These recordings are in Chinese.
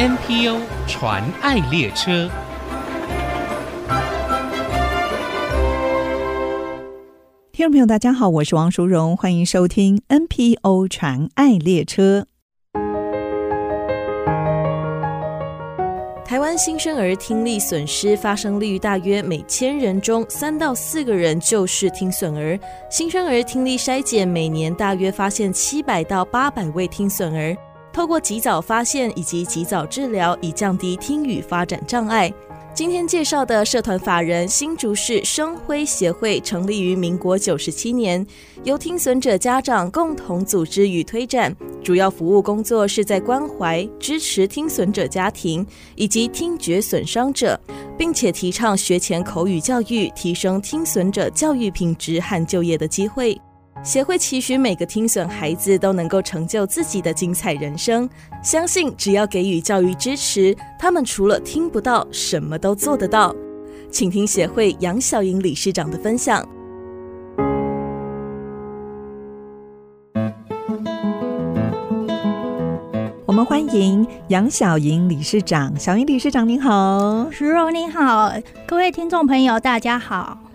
NPO 传爱列车。听众朋友，大家好，我是王淑荣，欢迎收听 NPO 传爱列车。台湾新生儿听力损失发生率大约每千人中三到四个人就是听损儿。新生儿听力筛检每年大约发现七百到八百位听损儿，透过及早发现以及及早治疗，以降低听语发展障碍。今天介绍的社团法人新竹市声辉协会成立于民国九十七年，由听损者家长共同组织与推展，主要服务工作是在关怀支持听损者家庭以及听觉损伤者，并且提倡学前口语教育，提升听损者教育品质和就业的机会。协会期许每个听损孩子都能够成就自己的精彩人生，相信只要给予教育支持，他们除了听不到，什么都做得到。请听协会杨小莹理事长的分享。我们欢迎杨小莹理事长，小莹理事长您好，石荣您好，各位听众朋友大家好。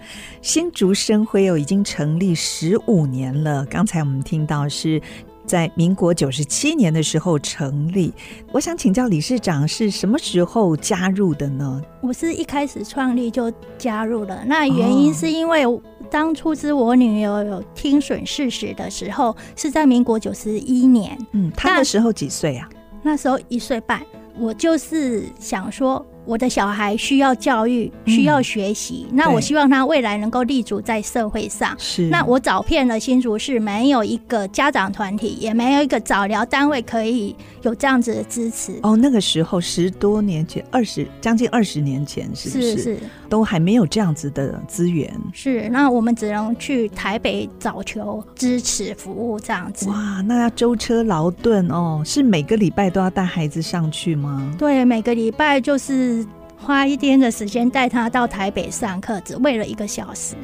新竹生辉哦，已经成立十五年了。刚才我们听到是在民国九十七年的时候成立。我想请教理事长是什么时候加入的呢？我是一开始创立就加入了。那原因是因为当初是我女儿有听损事实的时候，是在民国九十一年。嗯，她那时候几岁啊？那时候一岁半。我就是想说。我的小孩需要教育，需要学习，嗯，那我希望他未来能够立足在社会上。是，那我找遍了新竹市，没有一个家长团体，也没有一个早疗单位可以有这样子的支持。哦，那个时候十多年前，二十将近二十年前，是不是？是是，都还没有这样子的资源。是，那我们只能去台北找求支持服务这样子。哇，那要舟车劳顿哦，是每个礼拜都要带孩子上去吗？对，每个礼拜就是。花一天的时间带他到台北上课，只为了一个小时，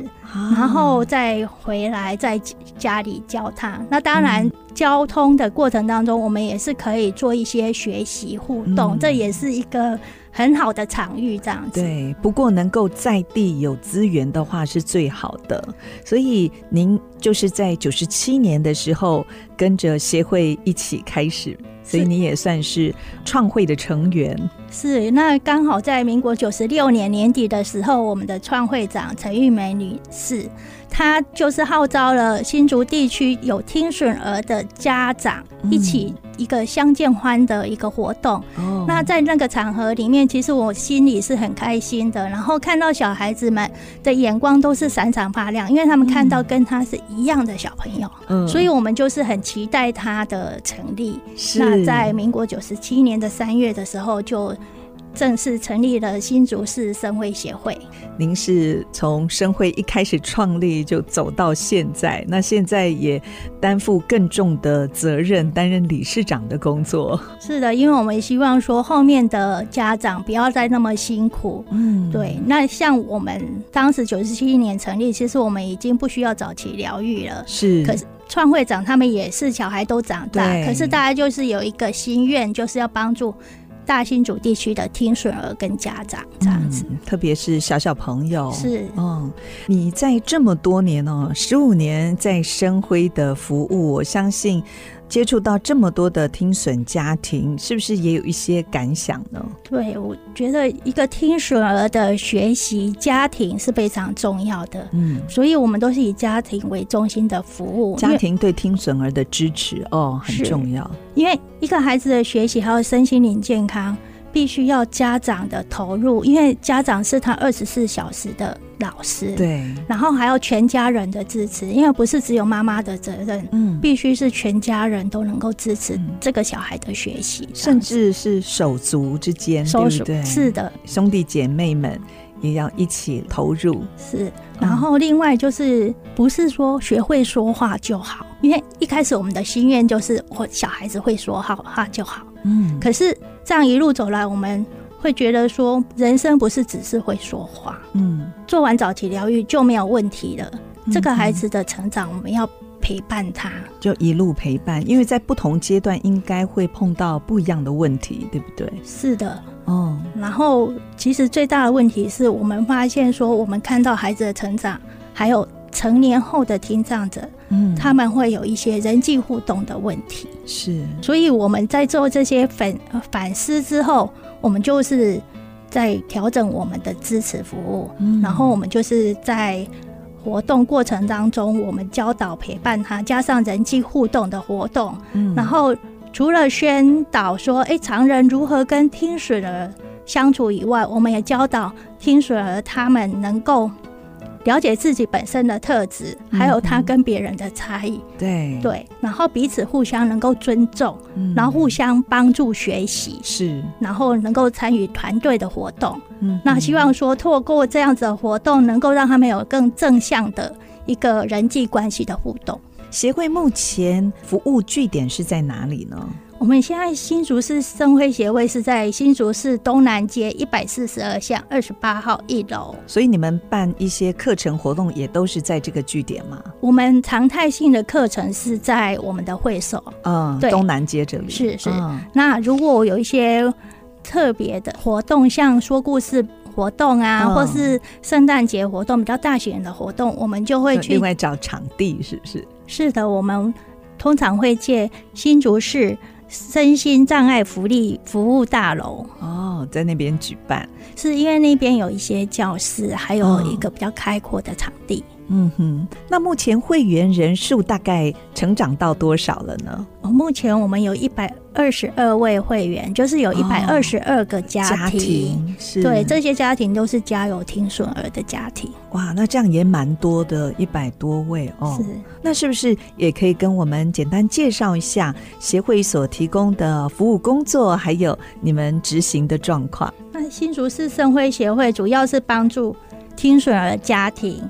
然后再回来在家里教他。那当然，交通的过程当中，我们也是可以做一些学习互动，这也是一个很好的场域，这样子。对，不过能够在地有资源的话是最好的。所以您就是在九十七年的时候跟着协会一起开始。所以你也算是创会的成员。是，那刚好在民国九十六年年底的时候，我们的创会长陈玉梅女士。他就是号召了新竹地区有听损儿的家长一起一个相见欢的一个活动。嗯。那在那个场合里面，其实我心里是很开心的。然后看到小孩子们的眼光都是闪闪发亮，因为他们看到跟他是一样的小朋友。嗯。所以我们就是很期待他的成立。是。那在民国九十七年的三月的时候就。正式成立了新竹市生会协会。您是从生会一开始创立就走到现在，那现在也担负更重的责任，担任理事长的工作。是的，因为我们希望说后面的家长不要再那么辛苦。嗯，对。那像我们当时九十七年成立，其实我们已经不需要早期疗愈了。是。可是创会长他们也是小孩都长大，可是大家就是有一个心愿，就是要帮助。大新竹地区的听损儿跟家长这样子，嗯、特别是小小朋友。是，嗯，你在这么多年哦，十五年在生辉的服务，我相信接触到这么多的听损家庭，是不是也有一些感想呢？对，我觉得一个听损儿的学习家庭是非常重要的，嗯，所以我们都是以家庭为中心的服务，家庭对听损儿的支持哦很重要，因为一个孩子的学习还有身心灵健康。必须要家长的投入，因为家长是他二十四小时的老师，对，然后还有全家人的支持，因为不是只有妈妈的责任，嗯，必须是全家人都能够支持这个小孩的学习，甚至是手足之间，对不对？是的，兄弟姐妹们也要一起投入。是，然后另外就是不是说学会说话就好，因为一开始我们的心愿就是我小孩子会说好话就好，嗯，可是。这样一路走来，我们会觉得说，人生不是只是会说话，嗯，做完早期疗愈就没有问题了。这个孩子的成长，我们要陪伴他，就一路陪伴，因为在不同阶段应该会碰到不一样的问题，对不对？是的，哦。然后其实最大的问题是我们发现说，我们看到孩子的成长，还有成年后的听障者，嗯，他们会有一些人际互动的问题。是，所以我们在做这些反反思之后，我们就是在调整我们的支持服务，嗯，然后我们就是在。活动过程当中，我们教导陪伴他，加上人际互动的活动，嗯，然后除了宣导说，哎，常人如何跟听损儿相处以外，我们也教导听损儿他们能够。了解自己本身的特质，还有他跟别人的差异，嗯，对。对，然后彼此互相能够尊重，嗯，然后互相帮助学习，是，然后能够参与团队的活动，嗯，那希望说透过这样子的活动，能够让他们有更正向的一个人际关系的互动。协会目前服务据点是在哪里呢？我们现在新竹市生辉协会是在新竹市东南街一百四十二巷二十八号一楼，所以你们办一些课程活动也都是在这个据点吗？我们常态性的课程是在我们的会所，嗯，对，东南街这里是是。嗯、那如果有一些特别的活动，像说故事活动啊，嗯、或是圣诞节活动比较大型的活动，我们就会去另外找场地，是不是？是的，我们通常会借新竹市。身心障碍福利服务大楼哦，在那边举办，是因为那边有一些教室，还有一个比较开阔的场地。哦。嗯哼，那目前会员人数大概成长到多少了呢？哦，目前我们有一百二十二位会员，就是有一百二十二个家庭，哦、家庭是对，这些家庭都是家有听损儿的家庭。哇，那这样也蛮多的，一百多位哦。是，那是不是也可以跟我们简单介绍一下协会所提供的服务工作，还有你们执行的状况？那新竹市生辉协会主要是帮助听损儿家庭。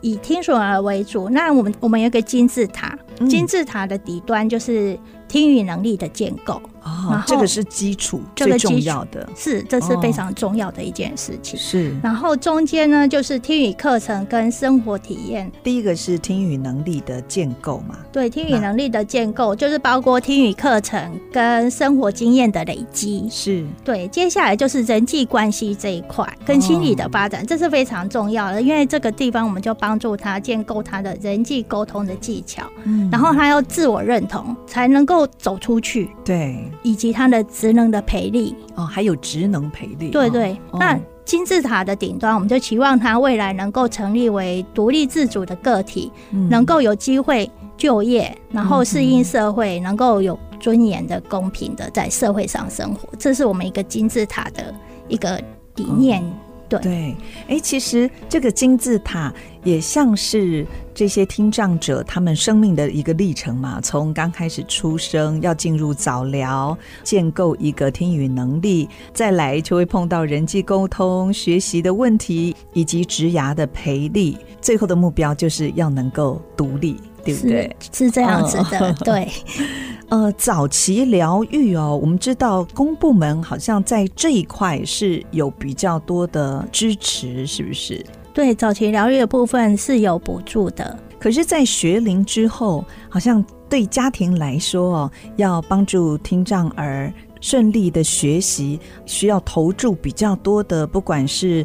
以听损而为主，那我们我们有一个金字塔，嗯、金字塔的底端就是听语能力的建构。哦，这个是基础，最重要的是，这是非常重要的一件事情。是，然后中间呢，就是听语课程跟生活体验。第一个是听语能力的建构嘛？对，听语能力的建构就是包括听语课程跟生活经验的累积。是，对，接下来就是人际关系这一块跟心理的发展，这是非常重要的，因为这个地方我们就帮助他建构他的人际沟通的技巧，嗯，然后他要自我认同，才能够走出去。对。以及他的职能的培力哦，还有职能培力，对对。哦、那金字塔的顶端，我们就期望他未来能够成立为独立自主的个体，嗯、能够有机会就业，然后适应社会，嗯、能够有尊严的、公平的在社会上生活。这是我们一个金字塔的一个理念。哦对，对，哎，其实这个金字塔也像是这些听障者他们生命的一个历程嘛。从刚开始出生，要进入早疗，建构一个听语能力，再来就会碰到人际沟通、学习的问题，以及职涯的培力，最后的目标就是要能够独立，对不对？是，是这样子的，哦、对。呃，早期疗愈哦，我们知道公部门好像在这一块是有比较多的支持，是不是？对，早期疗愈的部分是有补助的。可是，在学龄之后，好像对家庭来说哦，要帮助听障儿顺利的学习，需要投注比较多的，不管是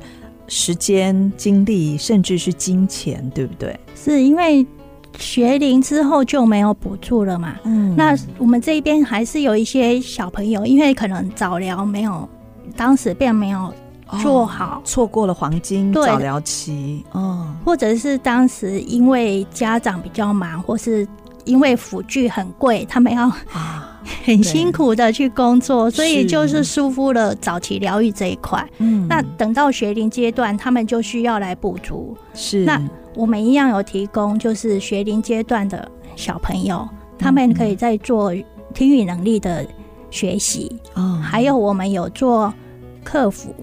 时间、精力，甚至是金钱，对不对？是因为。学龄之后就没有补助了嘛？嗯，那我们这边还是有一些小朋友，因为可能早疗没有，当时并没有做好，错、哦、过了黄金早疗期。哦，或者是当时因为家长比较忙，或是因为辅具很贵，他们要啊 很辛苦的去工作，所以就是疏忽了早期疗愈这一块。嗯，那等到学龄阶段，他们就需要来补足。是那。我们一样有提供，就是学龄阶段的小朋友，他们可以在做听语能力的学习。哦，还有我们有做客服，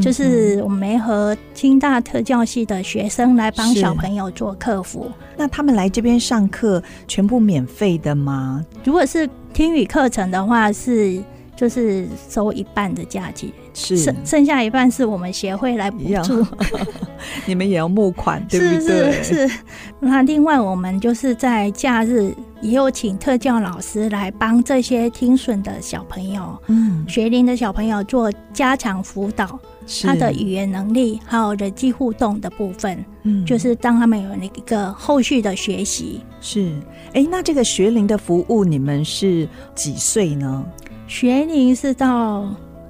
就是我们和清大特教系的学生来帮小朋友做客服。那他们来这边上课全部免费的吗？如果是听语课程的话，是就是收一半的价钱，是剩剩下一半是我们协会来补助。你们也要募款，对不对？是是是。那另外，我们就是在假日也有请特教老师来帮这些听损的小朋友，嗯，学龄的小朋友做加强辅导，他的语言能力还有人际互动的部分，嗯，就是当他们有那个后续的学习。是，哎，那这个学龄的服务，你们是几岁呢？学龄是到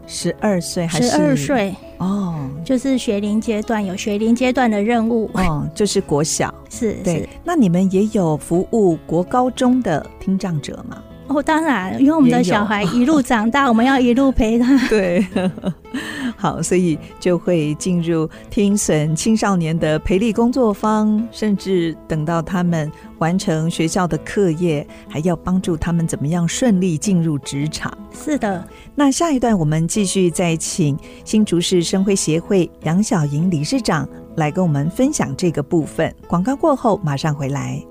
十二岁还是十二岁？哦，就是学龄阶段有学龄阶段的任务哦，就是国小 是对是。那你们也有服务国高中的听障者吗？哦，当然，因为我们的小孩一路长大，我们要一路陪他。对，好，所以就会进入听损青少年的培力工作坊，甚至等到他们完成学校的课业，还要帮助他们怎么样顺利进入职场。是的，那下一段我们继续再请新竹市生辉协会杨小莹理事长来跟我们分享这个部分。广告过后马上回来。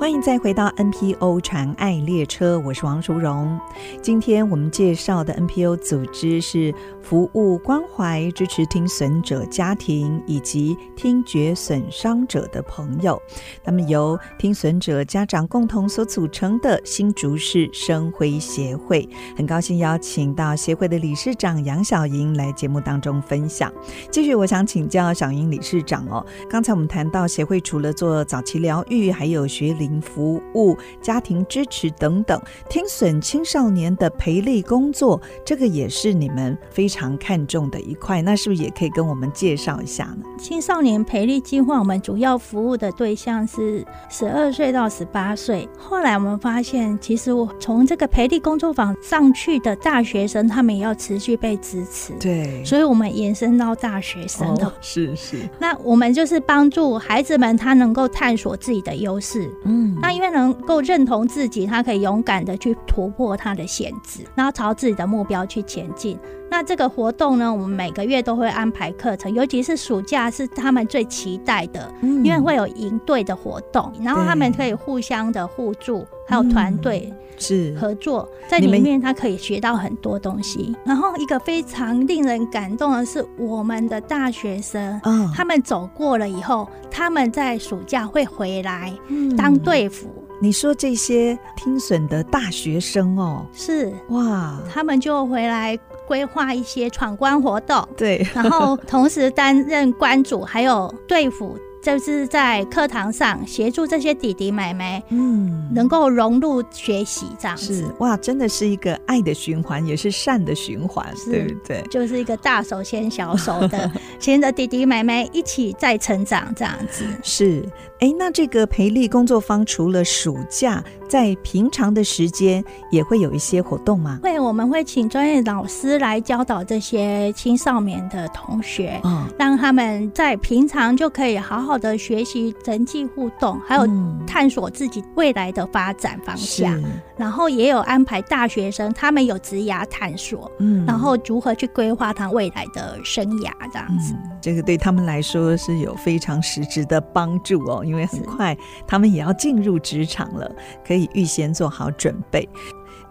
欢迎再回到 NPO 传爱列车，我是王淑荣。今天我们介绍的 NPO 组织是服务关怀支持听损者家庭以及听觉损伤者的朋友。那么由听损者家长共同所组成的新竹市生辉协会，很高兴邀请到协会的理事长杨晓莹来节目当中分享。继续，我想请教小莹理事长哦，刚才我们谈到协会除了做早期疗愈，还有学龄。服务、家庭支持等等，听损青少年的培力工作，这个也是你们非常看重的一块。那是不是也可以跟我们介绍一下呢？青少年培力计划，我们主要服务的对象是十二岁到十八岁。后来我们发现，其实我从这个培力工作坊上去的大学生，他们也要持续被支持。对，所以我们延伸到大学生的。哦，是是。那我们就是帮助孩子们，他能够探索自己的优势。嗯。那因为能够认同自己，他可以勇敢的去突破他的限制，然后朝自己的目标去前进。那这个活动呢，我们每个月都会安排课程，尤其是暑假是他们最期待的，嗯、因为会有营队的活动，然后他们可以互相的互助，还有团队是。合作，在里面他可以学到很多东西。然后一个非常令人感动的是，我们的大学生，嗯，他们走过了以后，他们在暑假会回来当队辅。你说这些听损的大学生哦，是。哇，他们就回来规划一些闯关活动，对，然后同时担任关主，还有队辅。就是在课堂上协助这些弟弟妹妹，嗯，能够融入学习这样子。是哇，真的是一个爱的循环，也是善的循环，对不对？就是一个大手牵小手的，牵着弟弟妹妹一起在成长这样子。是，哎，那这个培力工作坊除了暑假，在平常的时间也会有一些活动吗？会，我们会请专业老师来教导这些青少年的同学，嗯，让他们在平常就可以好好。好的学习人际互动，还有探索自己未来的发展方向，嗯、然后也有安排大学生，他们有职涯探索，嗯，然后如何去规划他未来的生涯这样子，嗯，这个对他们来说是有非常实质的帮助哦，因为很快他们也要进入职场了，可以预先做好准备。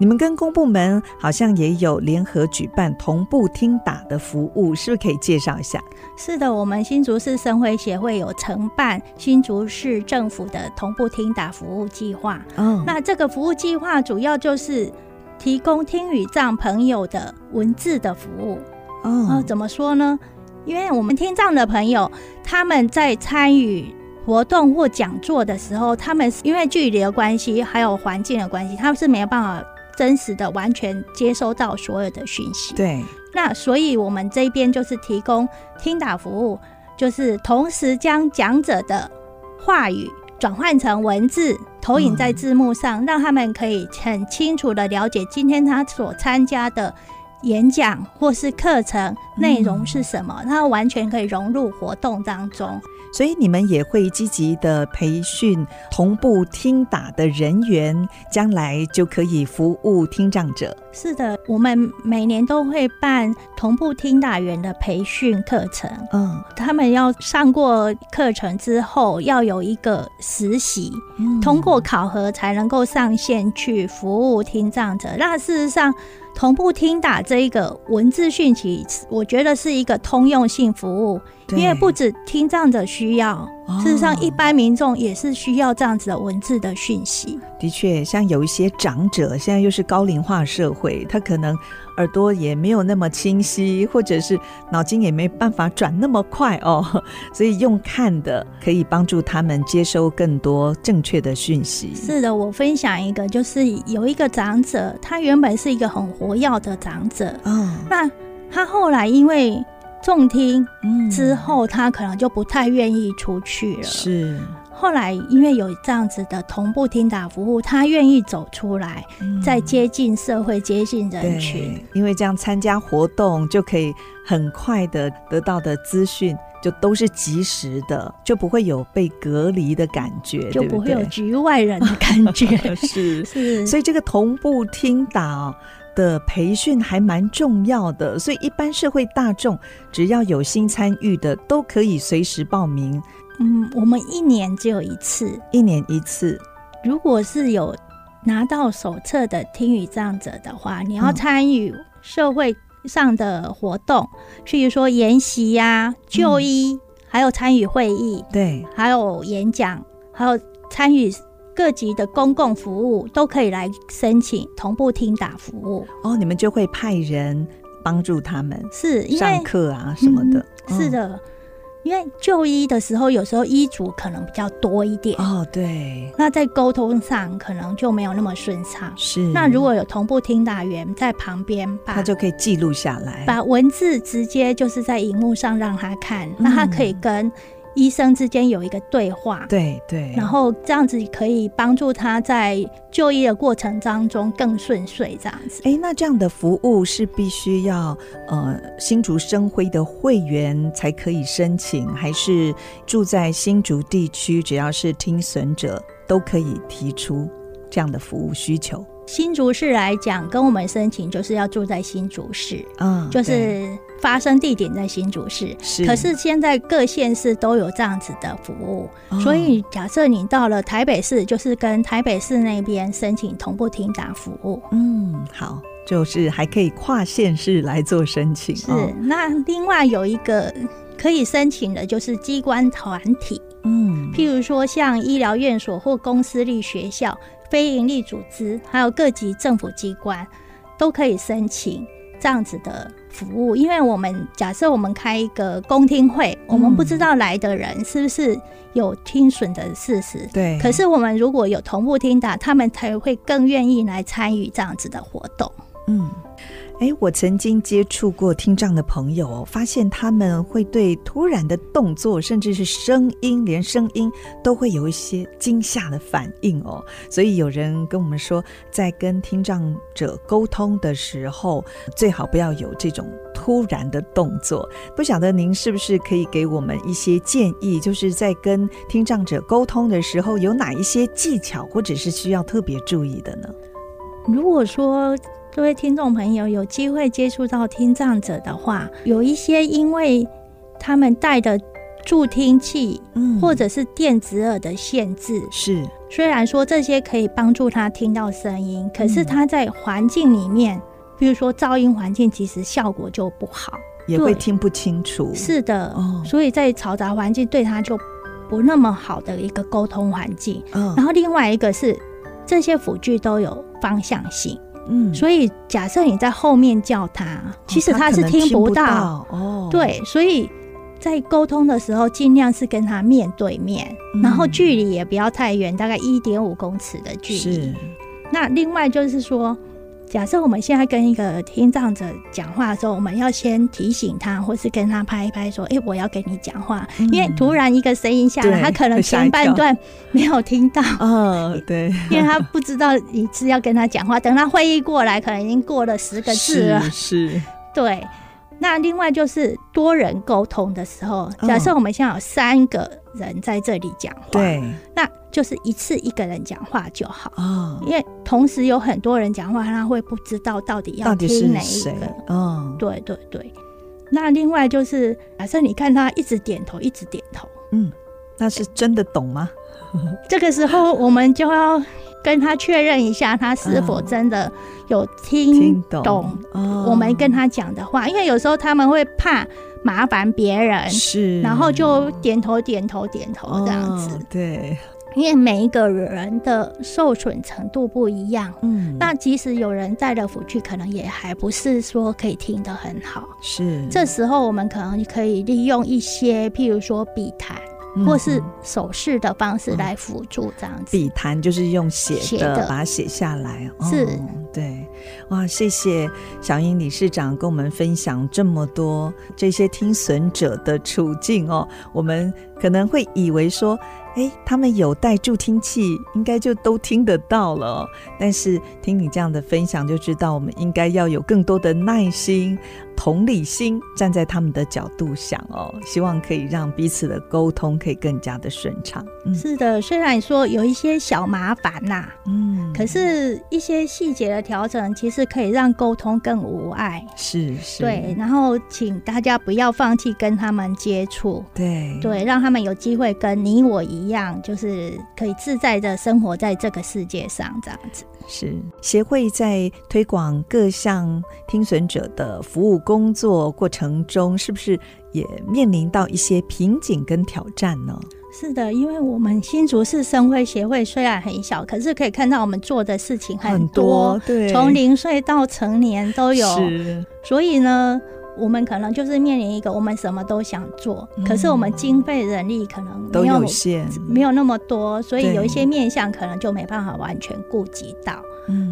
你们跟公部门好像也有联合举办同步听打的服务，是不是可以介绍一下？是的，我们新竹市生辉协会有承办新竹市政府的同步听打服务计划。嗯，那这个服务计划主要就是提供听语障朋友的文字的服务。哦，怎么说呢？因为我们听障的朋友他们在参与活动或讲座的时候，他们因为距离的关系，还有环境的关系，他们是没有办法。真实的完全接收到所有的讯息。对，那所以我们这边就是提供听打服务，就是同时将讲者的话语转换成文字，投影在字幕上，嗯，让他们可以很清楚的了解今天他所参加的演讲或是课程内容是什么，它完全可以融入活动当中。所以你们也会积极的培训同步听打的人员，将来就可以服务听障者。是的，我们每年都会办同步听打员的培训课程。嗯，他们要上过课程之后，要有一个实习，嗯，通过考核才能够上线去服务听障者。那事实上，同步听打这一个文字讯息，我觉得是一个通用性服务。因为不止听障者需要，哦、事实上一般民众也是需要这样子的文字的讯息。的确，像有一些长者，现在又是高龄化社会，他可能耳朵也没有那么清晰，或者是脑筋也没办法转那么快哦，所以用看的可以帮助他们接收更多正确的讯息。是的，我分享一个，就是有一个长者，他原本是一个很活跃的长者，嗯，那他后来因为。重听之后，他可能就不太愿意出去了。是，后来因为有这样子的同步听打服务，他愿意走出来，再接近社会、接近人群。因为这样参加活动就可以很快的得到的资讯，就都是及时的，就不会有被隔离的感觉，就不会有局外人的感觉。是 是，所以这个同步听打。的培训还蛮重要的，所以一般社会大众只要有心参与的，都可以随时报名。嗯，我们一年只有一次，一年一次。如果是有拿到手册的听语障者的话，你要参与社会上的活动，譬如说研习呀、就医，嗯、还有参与会议，对，还有演讲，还有参与。各级的公共服务都可以来申请同步听打服务。哦，你们就会派人帮助他们，是上课啊什么的。嗯、是的，因为就医的时候，有时候医嘱可能比较多一点。哦，对，那在沟通上可能就没有那么顺畅。是，那如果有同步听打员在旁边，他就可以记录下来，把文字直接就是在荧幕上让他看，那他可以跟。医生之间有一个对话，对对，然后这样子可以帮助他在就医的过程当中更顺遂，这样子。哎，那这样的服务是必须要呃新竹生辉的会员才可以申请，还是住在新竹地区只要是听损者都可以提出这样的服务需求？新竹市来讲，跟我们申请就是要住在新竹市，嗯，就是发生地点在新竹市。是，可是现在各县市都有这样子的服务，哦、所以假设你到了台北市，就是跟台北市那边申请同步听打服务。嗯，好，就是还可以跨县市来做申请。是，哦、那另外有一个可以申请的，就是机关团体，嗯，譬如说像医疗院所或公私立学校。非营利组织还有各级政府机关都可以申请这样子的服务，因为我们假设我们开一个公听会，我们不知道来的人是不是有听损的事实，对。可是我们如果有同步听打，他们才会更愿意来参与这样子的活动。嗯。哎，我曾经接触过听障的朋友，发现他们会对突然的动作，甚至是声音，连声音都会有一些惊吓的反应哦。所以有人跟我们说，在跟听障者沟通的时候，最好不要有这种突然的动作。不晓得您是不是可以给我们一些建议，就是在跟听障者沟通的时候，有哪一些技巧，或者是需要特别注意的呢？如果说各位听众朋友有机会接触到听障者的话，有一些因为他们带的助听器，嗯，或者是电子耳的限制，是虽然说这些可以帮助他听到声音，可是他在环境里面，比如说噪音环境，其实效果就不好，也会听不清楚。是的，哦，所以在嘈杂环境对他就不那么好的一个沟通环境。嗯，然后另外一个是这些辅具都有方向性。嗯，所以假设你在后面叫他，其实他是听不到哦。对，所以在沟通的时候，尽量是跟他面对面，嗯、然后距离也不要太远，大概一点五公尺的距离。是。那另外就是说，假设我们现在跟一个听障者讲话的时候，我们要先提醒他，或是跟他拍一拍，说：“哎、欸，我要跟你讲话。嗯”因为突然一个声音下来，他可能前半段没有听到。嗯，对，因为他不知道你是要跟他讲话。等他会议过来，可能已经过了十个字了。是，是对。那另外就是多人沟通的时候，假设我们现在有三个人在这里讲话，对，那就是一次一个人讲话就好。哦，因为同时有很多人讲话，他会不知道到底要听哪一个。哦，对对对。那另外就是，假设你看他一直点头，一直点头，嗯，那是真的懂吗？这个时候我们就要。跟他确认一下，他是否真的有听懂。我们跟他讲的话，因为有时候他们会怕麻烦别人，是，然后就点头点头点头这样子。对，因为每一个人的受损程度不一样，嗯，那即使有人带了辅具，可能也还不是说可以听得很好。是，这时候我们可能可以利用一些，譬如说笔谈。或是手势的方式来辅助这样子，笔谈就是用写的把它写下来。是，对，哇，谢谢小英理事长跟我们分享这么多这些听损者的处境哦。我们可能会以为说，哎，他们有带助听器，应该就都听得到了。但是听你这样的分享，就知道我们应该要有更多的耐心。同理心，站在他们的角度想哦，希望可以让彼此的沟通可以更加的顺畅。嗯，是的，虽然说有一些小麻烦呐，嗯，可是一些细节的调整，其实可以让沟通更无碍。是是，对。然后，请大家不要放弃跟他们接触，对对，让他们有机会跟你我一样，就是可以自在的生活在这个世界上，这样子。是协会在推广各项听损者的服务工作过程中，是不是也面临到一些瓶颈跟挑战呢？是的，因为我们新竹市生辉协会虽然很小，可是可以看到我们做的事情很多，很多对，从零岁到成年都有，是所以呢。我们可能就是面临一个，我们什么都想做，嗯、可是我们经费人力可能有，都有限，没有那么多，所以有一些面向可能就没办法完全顾及到。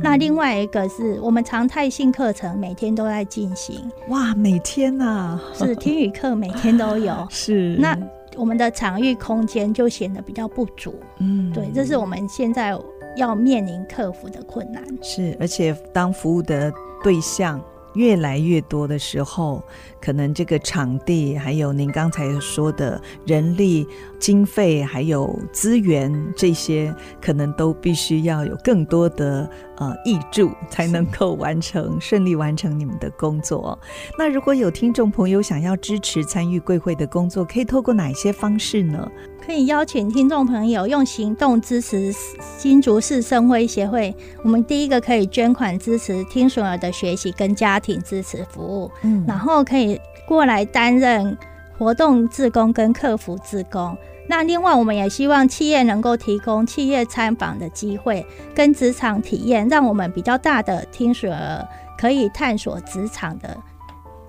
那另外一个是我们常态性课程每天都在进行，哇，每天呐、啊，是听语课每天都有，是那我们的场域空间就显得比较不足。嗯，对，这是我们现在要面临克服的困难。是，而且当服务的对象。越来越多的时候，可能这个场地，还有您刚才说的人力、经费，还有资源，这些可能都必须要有更多的呃挹注，才能够完成顺利完成你们的工作。那如果有听众朋友想要支持参与贵会的工作，可以透过哪些方式呢？可以邀请听众朋友用行动支持新竹市生辉协会。我们第一个可以捐款支持听损儿的学习跟家庭支持服务，嗯，然后可以过来担任活动志工跟客服志工。那另外，我们也希望企业能够提供企业参访的机会跟职场体验，让我们比较大的听损儿可以探索职场的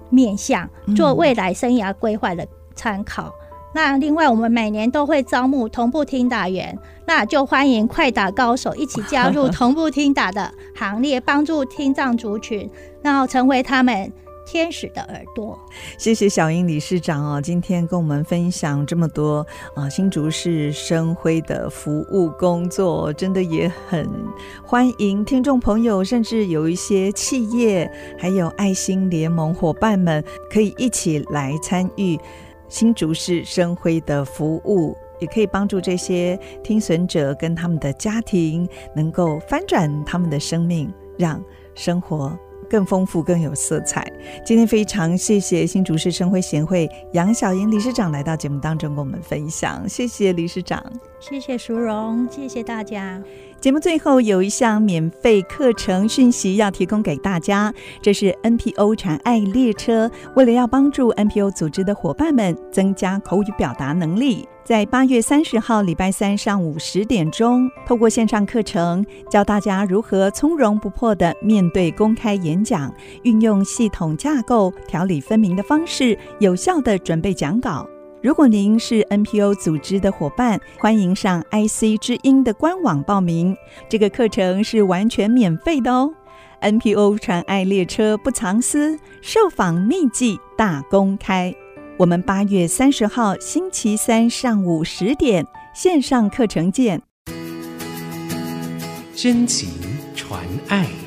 面向，做未来生涯规划的参考。那另外，我们每年都会招募同步听打员，那就欢迎快打高手一起加入 同步听打的行列，帮助听障族群，然后成为他们天使的耳朵。谢谢小英理事长哦，今天跟我们分享这么多啊，新竹市生辉的服务工作，真的也很欢迎听众朋友，甚至有一些企业，还有爱心联盟伙伴们，可以一起来参与。新竹市生辉的服务，也可以帮助这些听损者跟他们的家庭，能够翻转他们的生命，让生活更丰富、更有色彩。今天非常谢谢新竹市生辉协会杨小莹理事长来到节目当中跟我们分享，谢谢理事长，谢谢淑荣，谢谢大家。节目最后有一项免费课程讯息要提供给大家，这是 NPO 传爱列车为了要帮助 NPO 组织的伙伴们增加口语表达能力，在八月三十号礼拜三上午十点钟，透过线上课程教大家如何从容不迫地面对公开演讲，运用系统架构、条理分明的方式，有效地准备讲稿。如果您是 NPO 组织的伙伴，欢迎上 IC 之音的官网报名。这个课程是完全免费的哦。NPO 传爱列车不藏私，受访秘籍大公开。我们八月三十号星期三上午十点线上课程见。真情传爱。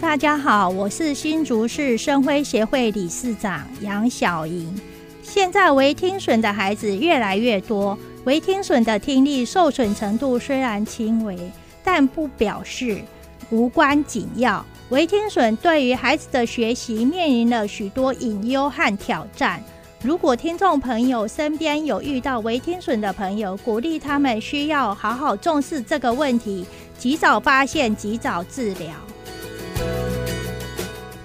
大家好，我是新竹市生辉协会理事长杨小莹。现在微听损的孩子越来越多，微听损的听力受损程度虽然轻微，但不表示无关紧要。微听损对于孩子的学习面临了许多隐忧和挑战。如果听众朋友身边有遇到微听损的朋友，鼓励他们需要好好重视这个问题，及早发现，及早治疗。